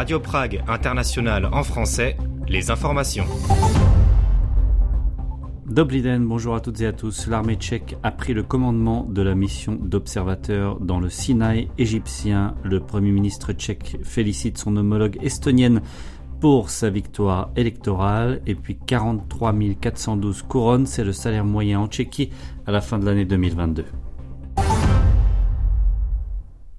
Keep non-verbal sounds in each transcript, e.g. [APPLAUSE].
Radio Prague International en français, les informations. Dobliden, bonjour à toutes et à tous. L'armée tchèque a pris le commandement de la mission d'observateur dans le Sinaï égyptien. Le Premier ministre tchèque félicite son homologue estonienne pour sa victoire électorale. Et puis 43 412 couronnes, c'est le salaire moyen en Tchéquie à la fin de l'année 2022.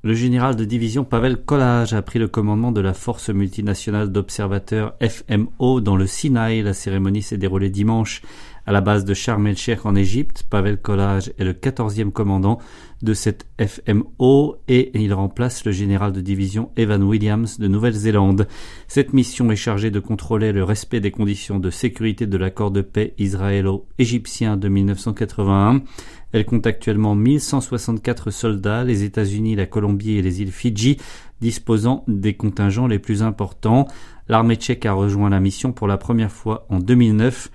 Le général de division Pavel Kolaj a pris le commandement de la force multinationale d'observateurs FMO dans le Sinaï. La cérémonie s'est déroulée dimanche à la base de Sharm el-Sheikh en Égypte. Pavel Kolaj est le 14e commandant de cette FMO et il remplace le général de division Evan Williams de Nouvelle-Zélande. Cette mission est chargée de contrôler le respect des conditions de sécurité de l'accord de paix israélo-égyptien de 1981. Elle compte actuellement 1164 soldats, les États-Unis, la Colombie et les îles Fidji disposant des contingents les plus importants. L'armée tchèque a rejoint la mission pour la première fois en 2009.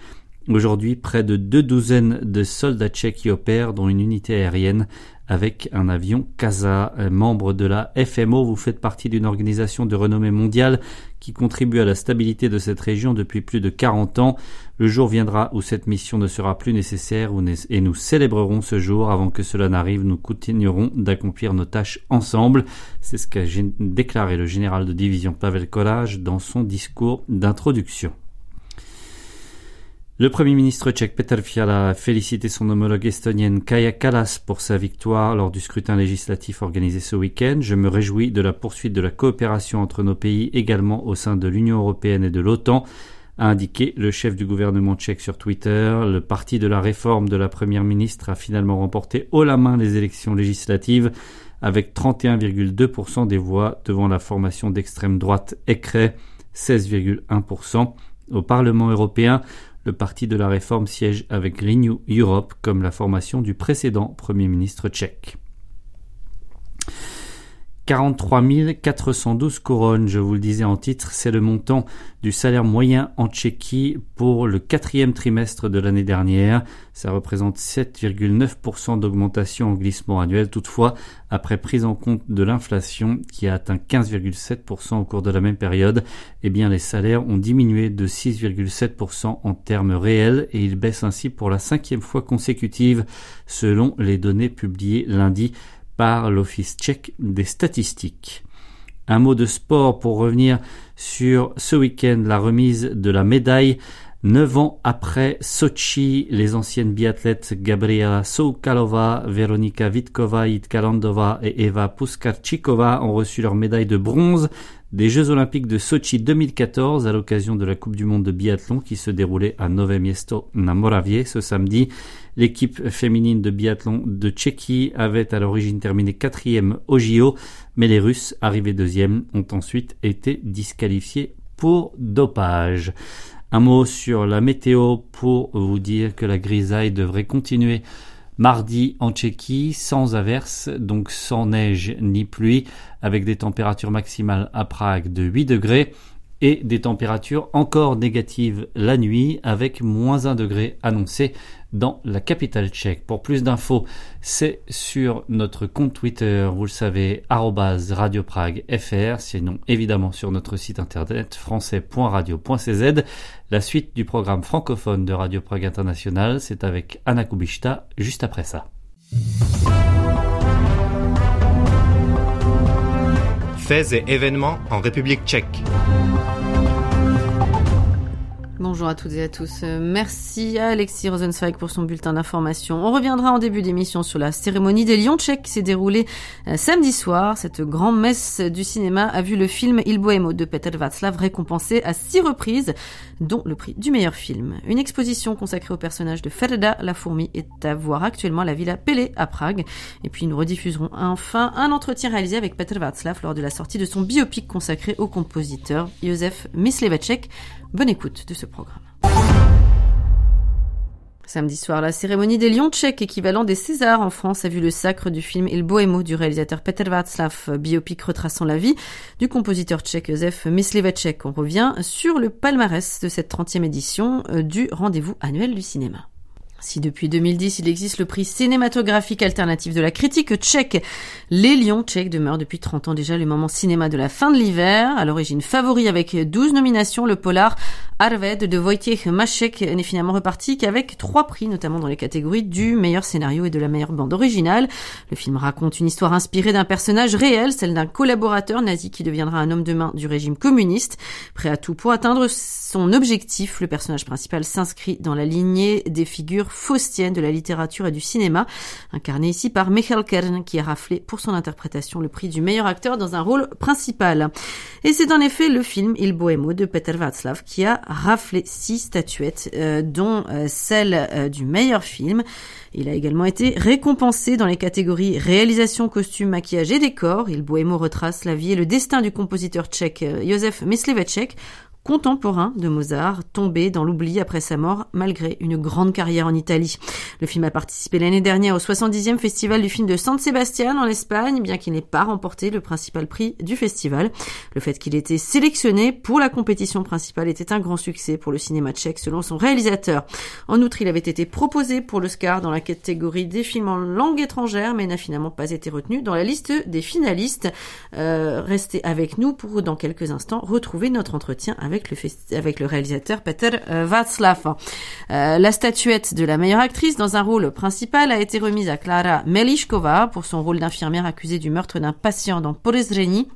Aujourd'hui, près de deux douzaines de soldats tchèques y opèrent, dont une unité aérienne avec un avion CASA. Membre de la FMO, vous faites partie d'une organisation de renommée mondiale qui contribue à la stabilité de cette région depuis plus de 40 ans. Le jour viendra où cette mission ne sera plus nécessaire et nous célébrerons ce jour. Avant que cela n'arrive, nous continuerons d'accomplir nos tâches ensemble. C'est ce qu'a déclaré le général de division Pavel Kolaj dans son discours d'introduction. Le Premier ministre tchèque Petr Fiala a félicité son homologue estonienne Kaya Kallas pour sa victoire lors du scrutin législatif organisé ce week-end. Je me réjouis de la poursuite de la coopération entre nos pays également au sein de l'Union européenne et de l'OTAN, a indiqué le chef du gouvernement tchèque sur Twitter. Le parti de la réforme de la première ministre a finalement remporté haut la main les élections législatives avec 31,2% des voix devant la formation d'extrême droite ECRE 16,1%. Au Parlement européen, le parti de la réforme siège avec Renew Europe comme la formation du précédent Premier ministre tchèque. 43 412 couronnes, je vous le disais en titre, c'est le montant du salaire moyen en Tchéquie pour le quatrième trimestre de l'année dernière. Ça représente 7,9% d'augmentation en glissement annuel. Toutefois, après prise en compte de l'inflation qui a atteint 15,7% au cours de la même période, eh bien les salaires ont diminué de 6,7% en termes réels et ils baissent ainsi pour la cinquième fois consécutive selon les données publiées lundi par l'Office tchèque des statistiques. Un mot de sport pour revenir sur ce week-end, la remise de la médaille. Neuf ans après Sochi, les anciennes biathlètes Gabriela Soukalova, Veronika Vitkova, Itkalandova et Eva Puskarchikova ont reçu leur médaille de bronze des Jeux Olympiques de Sochi 2014 à l'occasion de la Coupe du Monde de biathlon qui se déroulait à Nové Miesto na Moravie ce samedi. L'équipe féminine de biathlon de Tchéquie avait à l'origine terminé quatrième au JO, mais les Russes, arrivés deuxième, ont ensuite été disqualifiés pour dopage. Un mot sur la météo pour vous dire que la grisaille devrait continuer mardi en Tchéquie sans averse, donc sans neige ni pluie, avec des températures maximales à Prague de 8 degrés et des températures encore négatives la nuit avec moins 1 degré annoncé dans la capitale tchèque. Pour plus d'infos, c'est sur notre compte Twitter, vous le savez, radioprague.fr, sinon évidemment sur notre site internet français.radio.cz. La suite du programme francophone de Radio Prague International, c'est avec Anna Kubishta juste après ça. Faits et événements en République tchèque. Bonjour à toutes et à tous. Euh, merci à Alexis Rosenzweig pour son bulletin d'information. On reviendra en début d'émission sur la cérémonie des Lions tchèques qui s'est déroulée euh, samedi soir. Cette grande messe du cinéma a vu le film Il Bohémo de Peter Václav récompensé à six reprises, dont le prix du meilleur film. Une exposition consacrée au personnage de Ferda la fourmi est à voir actuellement à la Villa Pelé à Prague. Et puis nous rediffuserons enfin un entretien réalisé avec Peter Václav lors de la sortie de son biopic consacré au compositeur Józef Mysliveček. Bonne écoute de ce programme. Samedi soir, la cérémonie des Lions tchèques, équivalent des Césars en France, a vu le sacre du film Il Bohémo du réalisateur Peter Václav, biopic retraçant la vie du compositeur tchèque Josef Mysliveček. On revient sur le palmarès de cette 30e édition euh, du rendez-vous annuel du cinéma. Si depuis 2010 il existe le prix cinématographique alternatif de la critique tchèque, Les Lions tchèques demeurent depuis 30 ans déjà le moment cinéma de la fin de l'hiver. À l'origine favori avec 12 nominations, le polar Arved de Wojciech Maszek n'est finalement reparti qu'avec trois prix, notamment dans les catégories du meilleur scénario et de la meilleure bande originale. Le film raconte une histoire inspirée d'un personnage réel, celle d'un collaborateur nazi qui deviendra un homme de main du régime communiste. Prêt à tout pour atteindre son objectif, le personnage principal s'inscrit dans la lignée des figures faustienne de la littérature et du cinéma, incarné ici par Michael Kern, qui a raflé pour son interprétation le prix du meilleur acteur dans un rôle principal. Et c'est en effet le film Il Bohemo de Peter Václav qui a raflé six statuettes, euh, dont euh, celle euh, du meilleur film. Il a également été récompensé dans les catégories réalisation, costume, maquillage et décor. Il Bohemo retrace la vie et le destin du compositeur tchèque Josef Mysliveček, contemporain de Mozart, tombé dans l'oubli après sa mort malgré une grande carrière en Italie. Le film a participé l'année dernière au 70e festival du film de San Sebastian en Espagne, bien qu'il n'ait pas remporté le principal prix du festival. Le fait qu'il ait été sélectionné pour la compétition principale était un grand succès pour le cinéma tchèque selon son réalisateur. En outre, il avait été proposé pour l'Oscar dans la catégorie des films en langue étrangère, mais n'a finalement pas été retenu dans la liste des finalistes. Euh, restez avec nous pour dans quelques instants retrouver notre entretien avec avec le, réalisateur Peter euh, Václav. Euh, la statuette de la meilleure actrice dans un rôle principal a été remise à Klara Melishkova pour son rôle d'infirmière accusée du meurtre d'un patient dans Porezreni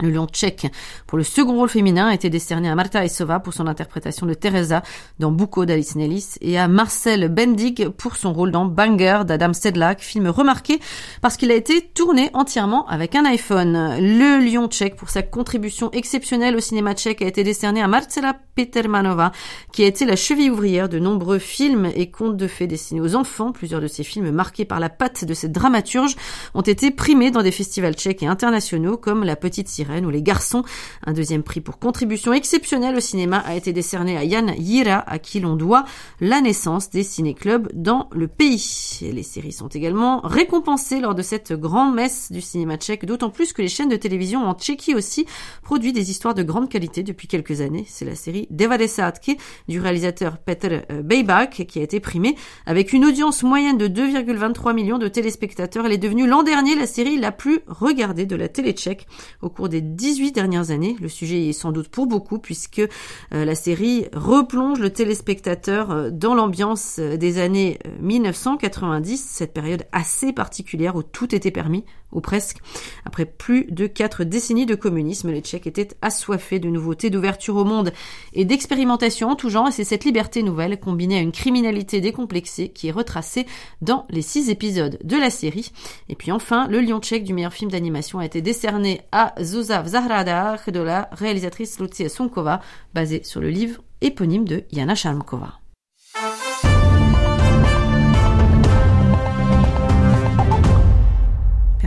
le lion tchèque pour le second rôle féminin a été décerné à Marta Isova pour son interprétation de Teresa dans Bucco d'Alice Nellis et à Marcel Bendig pour son rôle dans Banger d'Adam Sedlak, film remarqué parce qu'il a été tourné entièrement avec un iPhone. Le lion tchèque pour sa contribution exceptionnelle au cinéma tchèque a été décerné à Marcela Petermanova qui a été la cheville ouvrière de nombreux films et contes de fées destinés aux enfants. Plusieurs de ces films marqués par la patte de cette dramaturge ont été primés dans des festivals tchèques et internationaux comme La Petite Sirène ou Les Garçons. Un deuxième prix pour contribution exceptionnelle au cinéma a été décerné à Yann Yira, à qui l'on doit la naissance des ciné-clubs dans le pays. les séries sont également récompensées lors de cette grande messe du cinéma tchèque, d'autant plus que les chaînes de télévision en Tchéquie aussi produisent des histoires de grande qualité depuis quelques années. C'est la série Devadesatke du réalisateur Peter euh, Beybak qui a été primée avec une audience moyenne de 2,23 millions de téléspectateurs. Elle est devenue l'an dernier la série la plus regardée de la télé tchèque au cours des 18 dernières années. Le sujet est sans doute pour beaucoup puisque euh, la série replonge le téléspectateur euh, dans l'ambiance euh, des années 1990, cette période assez particulière où tout était permis, ou presque. Après plus de quatre décennies de communisme, les Tchèques étaient assoiffés de nouveautés, d'ouverture au monde et d'expérimentation en tout genre, et c'est cette liberté nouvelle combinée à une criminalité décomplexée qui est retracée dans les six épisodes de la série. Et puis enfin, le lion tchèque du meilleur film d'animation a été décerné à Zuzav Zahradar de la réalisatrice Lucia Sonkova, basé sur le livre éponyme de Yana Sharmkova.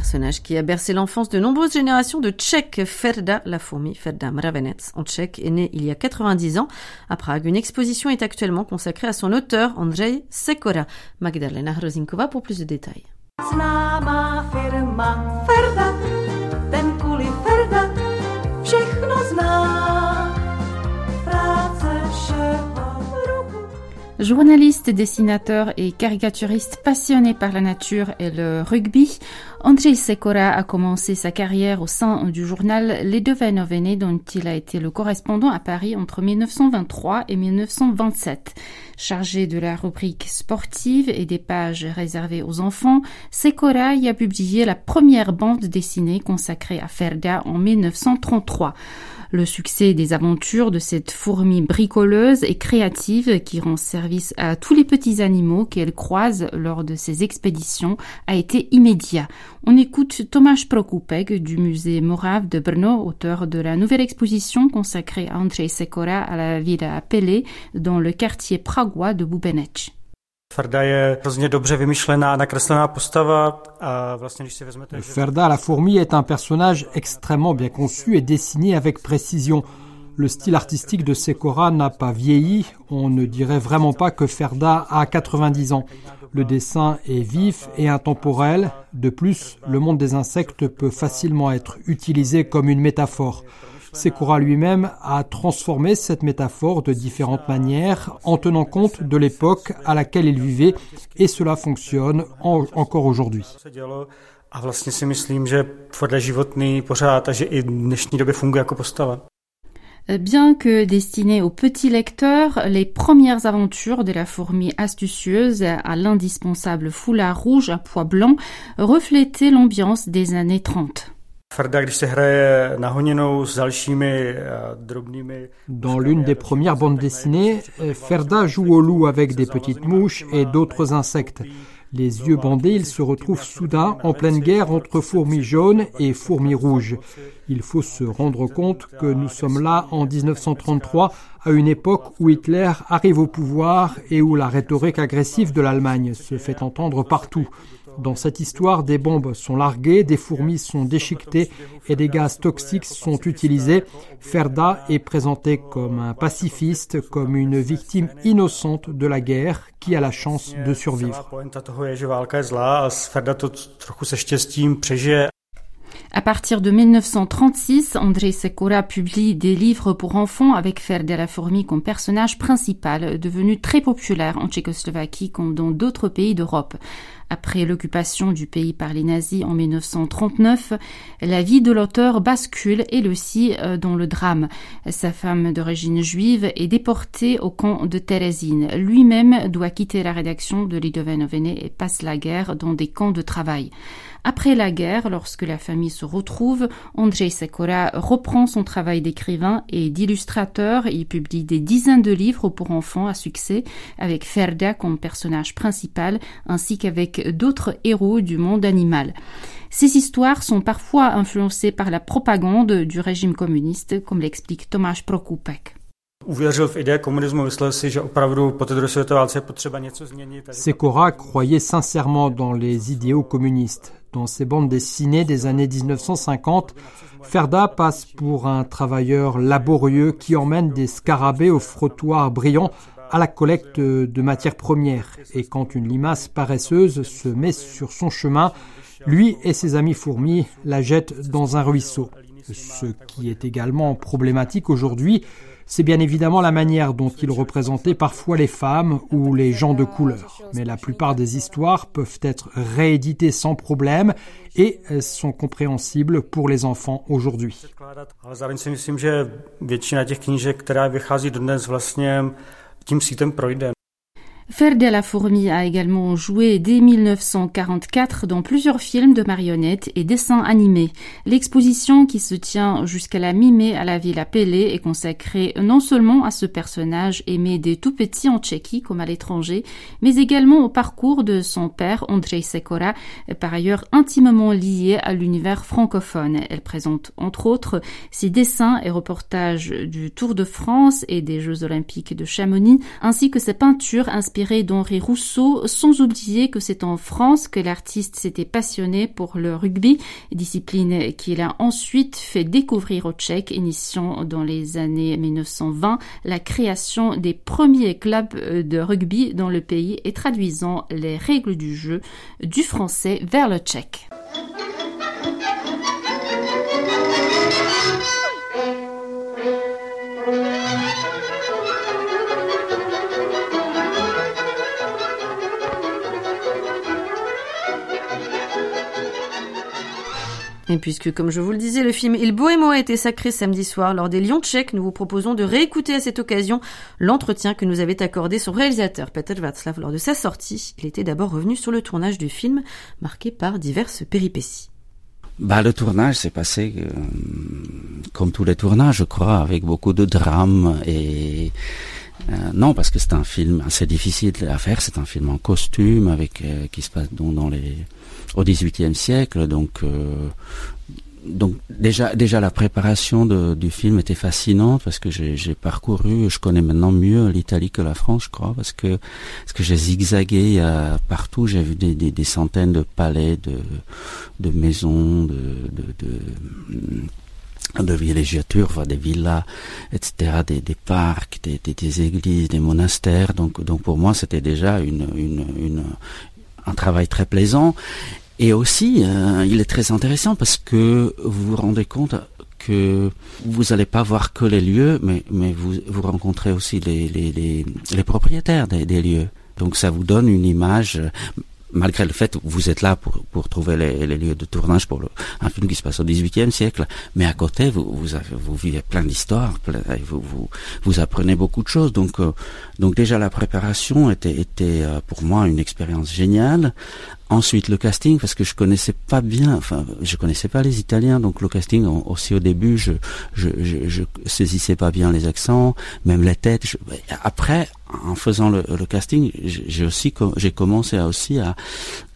Personnage qui a bercé l'enfance de nombreuses générations de Tchèques. Ferda, la fourmi, Ferda Mravenec, en tchèque, est né il y a 90 ans à Prague. Une exposition est actuellement consacrée à son auteur, Andrzej Sekora. Magdalena Hrozinkova pour plus de détails. Journaliste, dessinateur et caricaturiste passionné par la nature et le rugby, Andrzej Sekora a commencé sa carrière au sein du journal Les Devenovene dont il a été le correspondant à Paris entre 1923 et 1927. Chargé de la rubrique sportive et des pages réservées aux enfants, Sekora y a publié la première bande dessinée consacrée à Ferda en 1933 le succès des aventures de cette fourmi bricoleuse et créative qui rend service à tous les petits animaux qu'elle croise lors de ses expéditions a été immédiat. On écoute Tomasz Prokupek du musée Morave de Brno, auteur de la nouvelle exposition consacrée à Andrzej Sekora à la ville Pelé dans le quartier pragois de Bubenec. Ferda la fourmi est un personnage extrêmement bien conçu et dessiné avec précision. Le style artistique de Sekora n'a pas vieilli, on ne dirait vraiment pas que Ferda a 90 ans. Le dessin est vif et intemporel. De plus, le monde des insectes peut facilement être utilisé comme une métaphore. Sekura lui-même a transformé cette métaphore de différentes manières en tenant compte de l'époque à laquelle il vivait et cela fonctionne encore aujourd'hui. Euh, bien que destinées aux petits lecteurs, les premières aventures de la fourmi astucieuse à l'indispensable foulard rouge à pois blanc reflétaient l'ambiance des années 30. Dans l'une des premières bandes dessinées, Ferda joue au loup avec des petites mouches et d'autres insectes. Les yeux bandés, il se retrouve soudain en pleine guerre entre fourmis jaunes et fourmis rouges. Il faut se rendre compte que nous sommes là en 1933, à une époque où Hitler arrive au pouvoir et où la rhétorique agressive de l'Allemagne se fait entendre partout. Dans cette histoire, des bombes sont larguées, des fourmis sont déchiquetées et des gaz toxiques sont utilisés. Ferda est présenté comme un pacifiste, comme une victime innocente de la guerre qui a la chance de survivre. À partir de 1936, André Secora publie des livres pour enfants avec Ferda la fourmi comme personnage principal, devenu très populaire en Tchécoslovaquie comme dans d'autres pays d'Europe. Après l'occupation du pays par les nazis en 1939, la vie de l'auteur bascule elle aussi euh, dans le drame. Sa femme d'origine juive est déportée au camp de Terezin. Lui-même doit quitter la rédaction de Lidoven et passe la guerre dans des camps de travail. Après la guerre, lorsque la famille se retrouve, Andrzej Sekora reprend son travail d'écrivain et d'illustrateur. Il publie des dizaines de livres pour enfants à succès, avec Ferda comme personnage principal, ainsi qu'avec d'autres héros du monde animal. Ces histoires sont parfois influencées par la propagande du régime communiste, comme l'explique Tomáš Prokupek. Sekora croyait sincèrement dans les idéaux communistes. Dans ses bandes dessinées des années 1950, Ferda passe pour un travailleur laborieux qui emmène des scarabées au frottoir brillant à la collecte de matières premières. Et quand une limace paresseuse se met sur son chemin, lui et ses amis fourmis la jettent dans un ruisseau. Ce qui est également problématique aujourd'hui, c'est bien évidemment la manière dont il représentait parfois les femmes ou les gens de couleur. Mais la plupart des histoires peuvent être rééditées sans problème et sont compréhensibles pour les enfants aujourd'hui. Ferde la fourmi a également joué dès 1944 dans plusieurs films de marionnettes et dessins animés. L'exposition qui se tient jusqu'à la mi-mai à la Villa Pelé est consacrée non seulement à ce personnage aimé des tout petits en Tchéquie comme à l'étranger, mais également au parcours de son père Andrzej Sekora, par ailleurs intimement lié à l'univers francophone. Elle présente entre autres ses dessins et reportages du Tour de France et des Jeux olympiques de Chamonix, ainsi que ses peintures inspirées d'Henri Rousseau, sans oublier que c'est en France que l'artiste s'était passionné pour le rugby, discipline qu'il a ensuite fait découvrir aux Tchèques, initiant dans les années 1920 la création des premiers clubs de rugby dans le pays et traduisant les règles du jeu du français vers le tchèque. Et puisque, comme je vous le disais, le film Il Bohémo a été sacré samedi soir lors des Lions tchèques, nous vous proposons de réécouter à cette occasion l'entretien que nous avait accordé son réalisateur Peter Václav lors de sa sortie. Il était d'abord revenu sur le tournage du film, marqué par diverses péripéties. Bah, le tournage s'est passé euh, comme tous les tournages, je crois, avec beaucoup de drames et euh, non, parce que c'est un film assez difficile à faire. C'est un film en costume avec euh, qui se passe donc dans les au XVIIIe siècle. Donc, euh, donc déjà, déjà la préparation de, du film était fascinante parce que j'ai parcouru, je connais maintenant mieux l'Italie que la France, je crois, parce que parce que j'ai zigzagué euh, partout, j'ai vu des, des, centaines de palais, de, de maisons, de, de, de villégiatures, des villas, etc., des, des parcs, des, des, églises, des monastères. Donc, donc pour moi, c'était déjà une, une, un travail très plaisant. Et aussi, euh, il est très intéressant parce que vous vous rendez compte que vous n'allez pas voir que les lieux, mais, vous, rencontrez aussi les, propriétaires des, lieux. Donc ça vous donne une image malgré le fait que vous êtes là pour, trouver les, lieux de tournage pour un film qui se passe au XVIIIe siècle, mais à côté vous vivez plein d'histoires, vous, apprenez beaucoup de choses. Donc euh, déjà la préparation était était euh, pour moi une expérience géniale. Ensuite le casting parce que je connaissais pas bien, enfin je connaissais pas les Italiens, donc le casting aussi au début je je, je, saisissais pas bien les accents, même les têtes. Je, après en faisant le, le casting, j'ai aussi j'ai commencé à aussi à,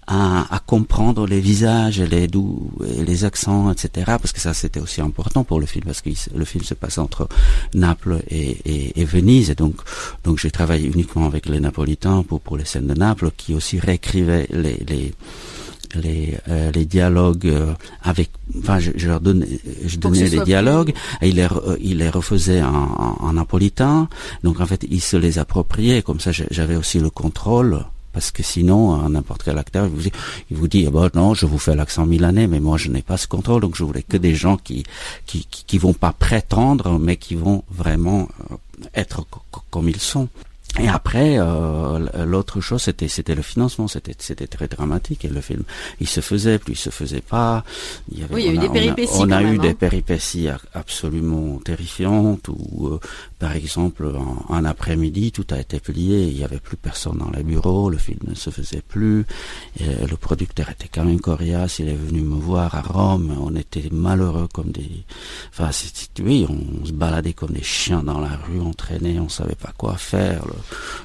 à, à, comprendre les visages, les doux, les accents, etc. Parce que ça, c'était aussi important pour le film, parce que le film se passe entre Naples et, et, et Venise. Et donc, donc j'ai travaillé uniquement avec les Napolitains pour, pour les scènes de Naples, qui aussi réécrivaient les, les les, euh, les dialogues euh, avec enfin je, je, leur donnais je donnais les dialogues et il les il les refaisait en, en, napolitain donc en fait il se les appropriait comme ça j'avais aussi le contrôle parce que sinon n'importe quel acteur il vous dit, il vous dit ah bah, non je vous fais l'accent milanais mais moi je n'ai pas ce contrôle donc je voulais que des gens qui qui, qui, qui vont pas prétendre mais qui vont vraiment euh, être comme ils sont et après, euh, l'autre chose, c'était c'était le financement, c'était c'était très dramatique. Et le film, il se faisait, puis il se faisait pas. Il y avait, oui, il y a eu des péripéties. On a, eu des hein. péripéties absolument terrifiantes. Où, euh, par exemple, un après-midi, tout a été plié. Il y avait plus personne dans les bureaux. Le film ne se faisait plus. Et le producteur était quand même coriace. Il est venu me voir à Rome. On était malheureux comme des. Enfin, oui, on se baladait comme des chiens dans la rue. On traînait, on savait pas quoi faire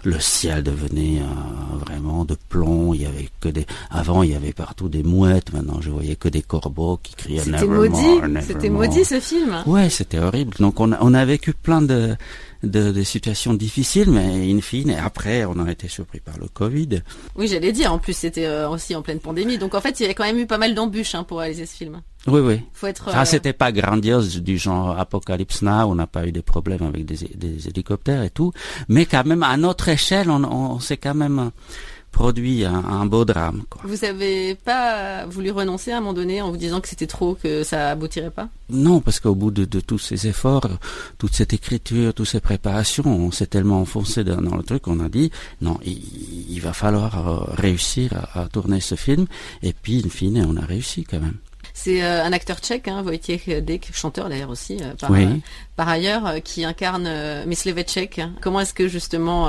le ciel devenait euh, vraiment de plomb. Il y avait que des. Avant, il y avait partout des mouettes. Maintenant, je voyais que des corbeaux qui criaient C'était maudit. C'était maudit ce film. Ouais, c'était horrible. Donc, on a, on a vécu plein de de, de, situations difficiles, mais in fine, après, on a été surpris par le Covid. Oui, j'allais dire, en plus, c'était euh, aussi en pleine pandémie. Donc, en fait, il y avait quand même eu pas mal d'embûches hein, pour réaliser ce film. Oui, oui. Faut être. Ah, c'était pas grandiose du genre Apocalypse Now. On n'a pas eu des problèmes avec des, des, hélicoptères et tout, mais quand même à notre échelle, on, on s'est quand même produit un, beau drame. Quoi. Vous avez pas voulu renoncer à un moment donné en vous disant que c'était trop, que ça aboutirait pas? Non, parce qu'au bout de, tous ces efforts, toute cette écriture, toutes ces préparations, on s'est tellement enfoncé dans, le truc qu'on a dit non, il, va falloir euh, réussir à, tourner ce film. Et puis, in fine, on a réussi quand même. C'est euh, un acteur tchèque, hein, Wojciech Dek, chanteur d'ailleurs aussi, euh, par, par, ailleurs, qui incarne Mysleveček. Comment est-ce que justement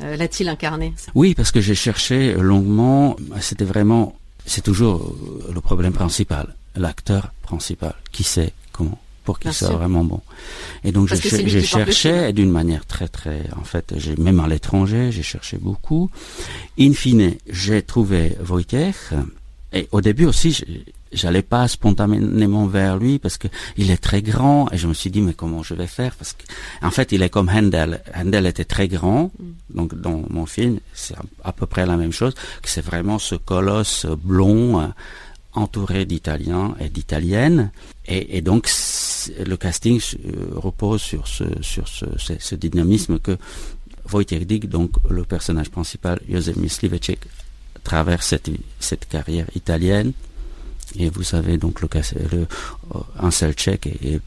l'a-t-il incarné Oui, parce que j'ai cherché longuement. C'était vraiment, c'est toujours euh, le problème principal, l'acteur principal. Qui sait comment pour qu'il soit vraiment bon. Et donc j'ai cherché d'une manière très très, en fait, j'ai même à l'étranger, j'ai cherché beaucoup. In fine, j'ai trouvé Wojciech. Et au début aussi, j'allais pas spontanément vers lui parce que il est très grand et je me suis dit mais comment je vais faire? Parce que en fait il est comme Handel. Handel était très grand. Mm. donc dans mon film c'est à peu près la même chose que c'est vraiment ce colosse blond euh, entouré d'Italiens et d'Italiennes. Et, et, donc le casting euh, repose sur ce sur ce, ce, dynamisme que Wojciech Dig donc le personnage principal Josef Mysliveček traverse cette, cette carrière italienne et vous avez donc le, le euh, un seul tchèque et,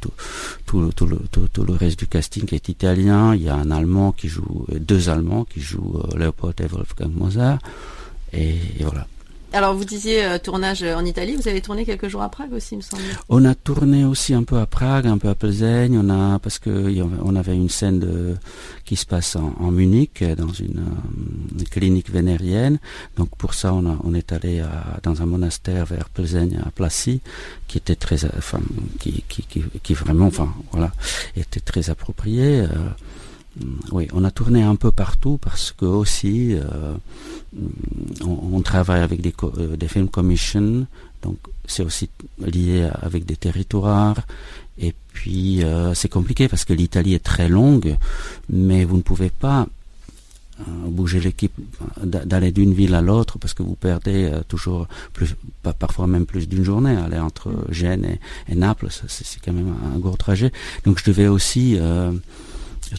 tout, le, reste du casting est italien. Il y a un allemand qui joue, deux allemands qui jouent euh, Leopold et Wolfgang Mozart. et voilà. Alors vous disiez euh, tournage en Italie, vous avez tourné quelques jours à Prague aussi, il me semble. On a tourné aussi un peu à Prague, un peu à Plzeň, on a parce que on avait une scène qui se passe en, Munich dans une, euh, clinique vénérienne. Donc pour ça on, est allé à, dans un monastère vers Plzeň à Placy qui était très enfin qui, vraiment enfin voilà était très approprié. Euh, oui, on a tourné un peu partout parce que aussi euh, on, travaille avec des, euh, des film commission, donc c'est aussi lié avec des territoires. Et puis euh, c'est compliqué parce que l'Italie est très longue, mais vous ne pouvez pas bouger l'équipe, d'aller d'une ville à l'autre parce que vous perdez toujours plus, parfois même plus d'une journée. Aller entre Gênes et, Naples, c'est quand même un, gros trajet. Donc je devais aussi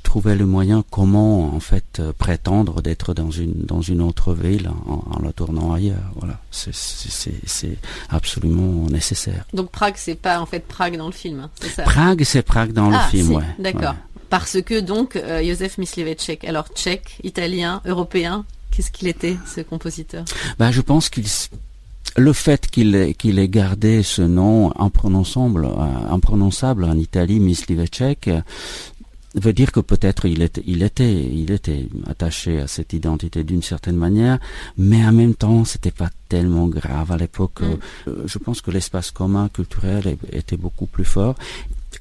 trouver le moyen comment en fait prétendre d'être dans une dans une autre ville en, en la tournant ailleurs. Voilà, c'est absolument nécessaire. Donc Prague, c'est pas en fait Prague dans le film, hein, c'est ça? Prague, c'est Prague dans le Ah, film, ouais. D'accord. ouais. Parce que donc euh, Josef Mysliveček, alors tchèque, italien, européen, qu'est-ce qu'il était ce compositeur? Ben, je pense qu'il le fait qu'il ait, qu'il ait gardé ce nom imprononçable, euh, imprononçable en Italie, Mysliveček, euh, veut dire que peut-être il était, il était, il était attaché à cette identité d'une certaine manière, mais en même temps, c'était pas tellement grave à l'époque. Mm. Euh, Je pense que l'espace commun culturel était beaucoup plus fort.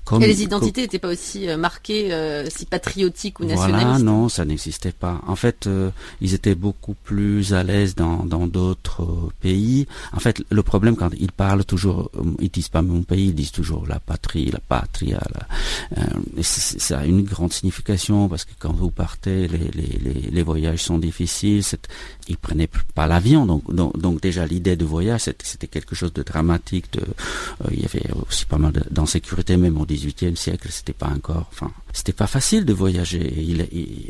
Comme- Et les identités n'étaient pas aussi euh, marquées, euh, si patriotiques ou nationalistes voilà, non, ça n'existait pas. En fait, euh, ils étaient beaucoup plus à l'aise dans dans d'autres pays. En fait, le problème quand ils parlent toujours, ils disent pas mon pays, ils disent toujours la patrie, la patria. la- euh, ça a une grande signification parce que quand vous partez, les les les, les voyages sont difficiles. Ils prenaient pas l'avion, donc donc, déjà l'idée de voyage, c'était quelque chose de dramatique. Euh, il y avait aussi pas mal d'insécurité, même au XVIIIe siècle, c'était pas encore, enfin, c'était pas facile de voyager.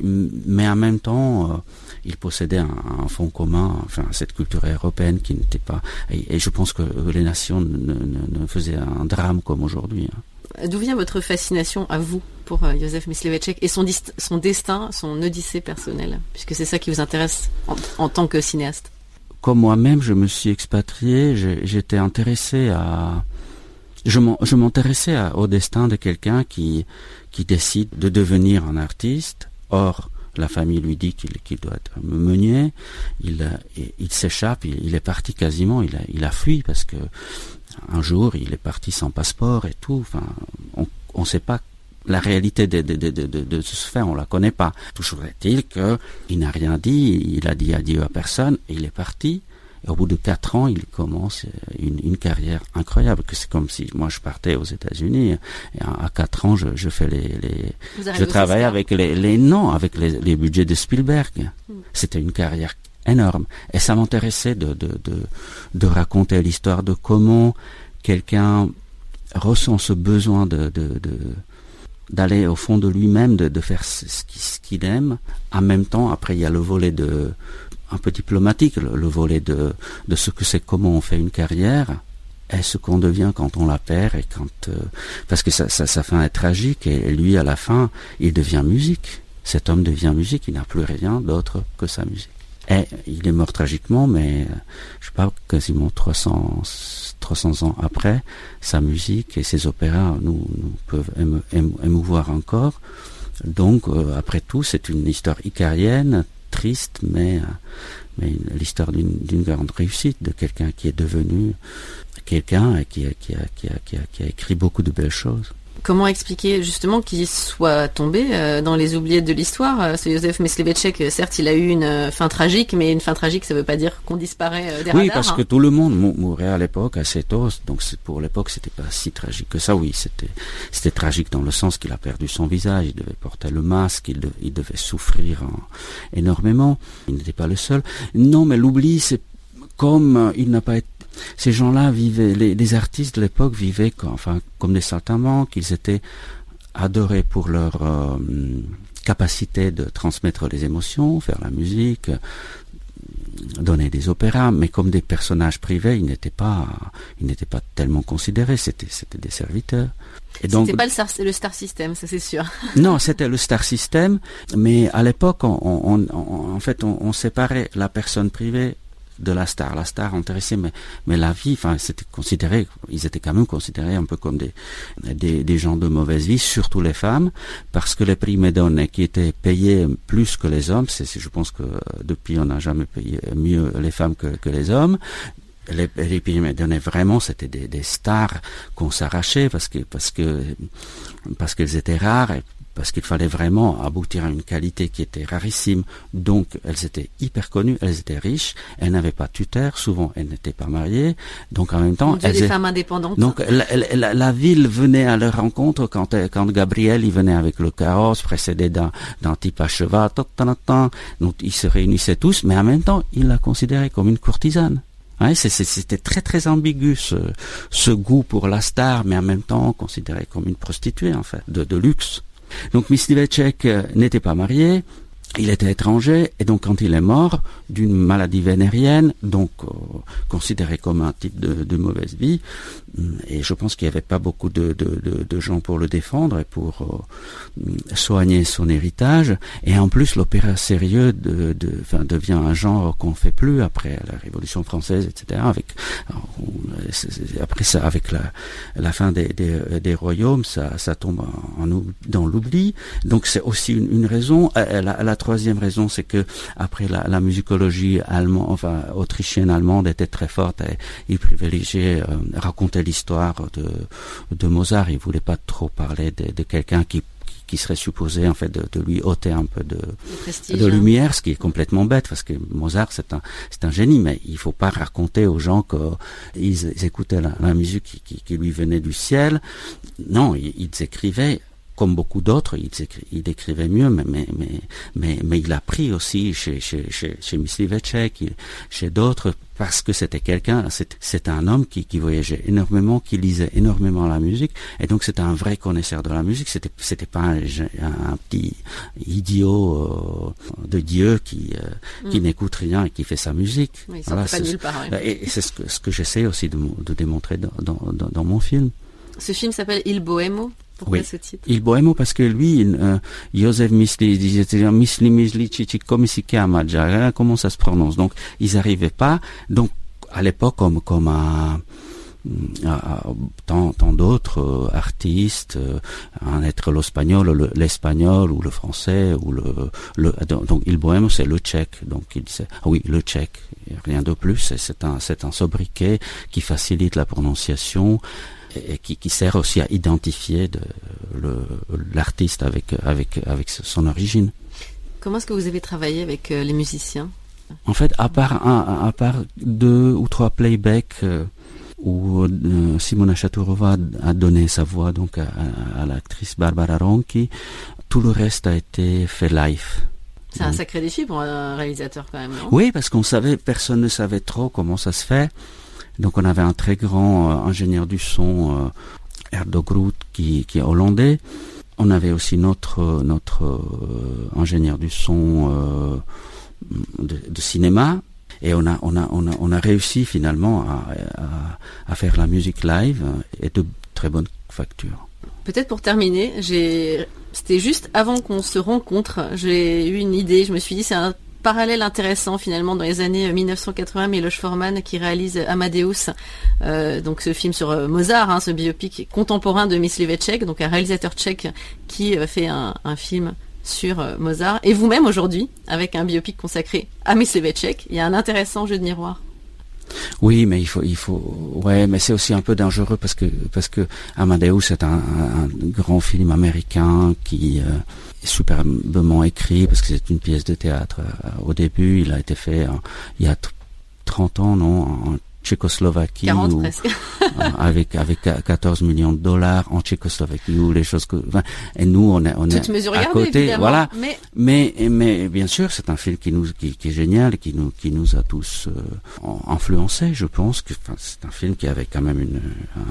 Mais en même temps, euh, il possédait un, fond commun, enfin, cette culture européenne qui n'était pas. Et, je pense que les nations ne faisaient un drame comme aujourd'hui. hein. D'où vient votre fascination à vous pour euh, Josef Mysliveček et son, destin, son odyssée personnelle, puisque c'est ça qui vous intéresse en, tant que cinéaste? Comme moi-même, je me suis expatrié, j'étais intéressé à, je m'intéressais au destin de quelqu'un qui décide de devenir un artiste. Or, la famille lui dit qu'il doit être meunier. Il s'échappe, il, est parti quasiment, il a fui parce que un jour il est parti sans passeport et tout. Enfin, on on sait pas la réalité de, de, de, ce fait, on la connaît pas. Toujours est-il que il n'a rien dit, il a dit adieu à personne, et il est parti. Et au bout de quatre ans, il commence une, une carrière incroyable. Que c'est comme si moi je partais aux États-Unis et à, à quatre ans je, je fais les, je travaille avec les, les non avec les, les budgets de Spielberg. C'était une carrière énorme et ça m'intéressait de, de, de, raconter l'histoire de comment quelqu'un ressent ce besoin d'aller au fond de lui-même, de, faire ce qu'il aime. En même temps, après, il y a le volet de un peu diplomatique, le, le volet de, ce que c'est, comment on fait une carrière, et ce qu'on devient quand on la perd, euh, parce que sa fin est tragique, et lui, à la fin, il devient musique. Cet homme devient musique, il n'a plus rien d'autre que sa musique. Et il est mort tragiquement, mais euh, je parle quasiment 300, 300 ans après, sa musique et ses opéras nous, peuvent émouvoir encore. Donc, euh, après tout, c'est une histoire icarienne, triste, mais, euh, mais l'histoire d'une grande réussite, de quelqu'un qui est devenu quelqu'un et qui a écrit beaucoup de belles choses. Comment expliquer justement qu'il soit tombé euh, dans les oubliettes de l'histoire euh, Ce Josef Mysliveček, euh, certes, il a eu une euh, fin tragique, mais une fin tragique, ça veut pas dire qu'on disparaît des Oui, parce hein. que tout le monde mou- mourait à l'époque assez tôt, donc pour l'époque c'était pas si tragique que ça. Oui, c'était c'était tragique dans le sens qu'il a perdu son visage, il devait porter le masque, il, de- il devait souffrir hein, énormément. Il n'était pas le seul. Non, mais l'oubli, c'est comme il n'a pas été. Ces gens-là vivaient, les, les artistes de l'époque vivaient comme, enfin, comme des saltimbanques, ils étaient adorés pour leur euh, capacité de transmettre les émotions, faire la musique, donner des opéras, mais comme des personnages privés, ils n'étaient pas, ils n'étaient pas tellement considérés. C'était, c'était des serviteurs. Et donc, C'était pas le star, le star system, ça c'est sûr. [LAUGHS] non, c'était le star system, mais à l'époque, on, on, on- en fait, on, on séparait la personne privée de la star. La star intéressait, mais, mais la vie, enfin, c'était considéré, ils étaient quand même considérés un peu comme des, gens de mauvaise vie, surtout les femmes, parce que les prime donne qui étaient payés plus que les hommes, c'est, je pense que euh, depuis on n'a jamais payé mieux les femmes que, les hommes. Les, les donne vraiment, c'était des, des stars qu'on s'arrachait parce que, parce que, parce qu'elles étaient rares parce qu'il fallait vraiment aboutir à une qualité qui était rarissime. Donc, elles étaient hyper connues, elles étaient riches, elles n'avaient pas de tuteur, souvent elles n'étaient pas mariées. Donc, en même temps, elles des étaient- femmes indépendantes. donc la, la- la ville venait à leur rencontre quand, euh, quand Gabriel il venait avec le carrosse précédé d'un, d'un type à cheval. toc. Donc ils se réunissaient tous, mais en même temps il la considérait comme une courtisane. Ouais, c'était très très ambigu ce, ce goût pour la star, mais en même temps considéré comme une prostituée en fait, de, de luxe. Donc Mysliveček n'était pas marié, il était étranger et donc quand il est mort d'une maladie vénérienne, donc euh, considéré comme un type de, mauvaise vie, mm, et je pense qu'il n'y avait pas beaucoup de, gens pour le défendre et pour euh, soigner son héritage. Et en plus, l'opéra sérieux devient un genre qu'on fait plus après la Révolution française, etc. Avec après ça, avec la, fin des, des, royaumes, ça, ça tombe dans l'oubli. Donc c'est aussi une, raison. La, la troisième raison, c'est que après la, la musicologie allemande, enfin autrichienne allemande était très forte, et il privilégiait euh, raconter l'histoire de, de Mozart. Il voulait pas trop parler de, de quelqu'un qui qui serait supposé en fait de, de, lui ôter un peu de, de hein. lumière, ce qui est complètement bête parce que Mozart c'est un c'est un génie, mais il faut pas raconter aux gens qu'ils ils écoutaient la, la musique qui, qui, qui, lui venait du ciel. Non, ils, ils écrivaient comme beaucoup d'autres, il, il, écrivait mieux, mais, mais, mais, mais, il a pris aussi chez, chez, chez, chez chez d'autres, parce que c'était quelqu'un, c'est un homme qui, qui voyageait énormément, qui lisait énormément la musique, et donc c'était un vrai connaisseur de la musique, c'était c'était pas un, un, petit idiot euh, de Dieu qui, euh, qui mm. n'écoute rien et qui fait sa musique. voilà, Et, c'est ce que, ce que j'essaie aussi de, de démontrer dans, dans, dans mon film. Ce film s'appelle Il Bohemo pourquoi ce titre? Il Bohemo parce que lui, euh, Joseph Misli disait Misli Misli hein, comment ça se prononce? Donc ils n'arrivaient pas. Donc à l'époque comme comme à, tant, tant d'autres euh, artistes, euh, un être l'espagnol, l'espagnol ou le français ou le, le donc il bohème c'est le tchèque. Donc il disait ah oui le tchèque, rien de plus. C'est un c'est un sobriquet qui facilite la prononciation et qui, qui, sert aussi à identifier l'artiste avec, avec, avec son origine. Comment est-ce que vous avez travaillé avec euh, les musiciens? En fait, à part, un, à part deux ou trois playbacks euh, où euh, Simona Chaturova a donné sa voix donc à, à, l'actrice Barbara Ronchi, tout le reste a été fait live. C'est un sacré défi pour un réalisateur quand même, non? Oui, parce qu'on savait, personne ne savait trop comment ça se fait. Donc on avait un très grand euh, ingénieur du son, euh, qui, est hollandais. On avait aussi notre notre euh, ingénieur du son de, cinéma. Et on a, réussi finalement à, faire la musique live et de très bonne facture. Peut-être pour terminer, c'était juste avant qu'on se rencontre, j'ai eu une idée. Je me suis dit c'est un parallèle intéressant finalement dans les années 1980, Miloš Forman qui réalise Amadeus, euh, donc ce film sur euh, Mozart, hein, ce biopic contemporain de Mysliveček, donc un réalisateur tchèque qui euh, fait un, film sur Mozart, et vous-même aujourd'hui avec un biopic consacré à Mysliveček. Il y a un intéressant jeu de miroir. Oui, mais il faut, il faut, mais c'est aussi un peu dangereux parce que parce que Amadeus est un, grand film américain qui euh, est superbement écrit parce que c'est une pièce de théâtre. Euh, au début, il a été fait il y a 30 ans, non, Tchécoslovaquie ou, avec avec 14 millions de dollars en Tchécoslovaquie ou les choses que et nous on est on est à côté voilà. mais mais mais bien sûr c'est un film qui nous qui, qui, est génial et qui nous qui nous a tous euh, influencés je pense que c'est un film qui avait quand même une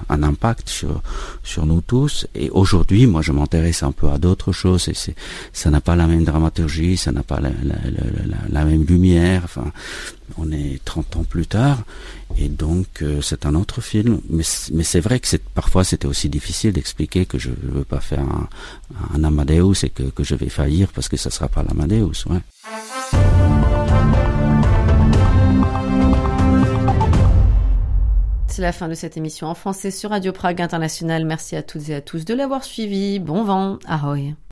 un, impact sur sur nous tous. Et aujourd'hui moi je m'intéresse un peu à d'autres choses et c'est ça n'a pas la même dramaturgie ça n'a pas la, la, la, la même lumière enfin on est 30 ans plus tard et donc euh, c'est un autre film mais, c'est vrai que parfois c'était aussi difficile d'expliquer que je ne veux pas faire un, un Amadeus et que, je vais faillir parce que ça sera pas l'Amadeus. C'est la fin de cette émission en français sur Radio Prague International. Merci à toutes et à tous de l'avoir suivi. Bon vent. Ahoy.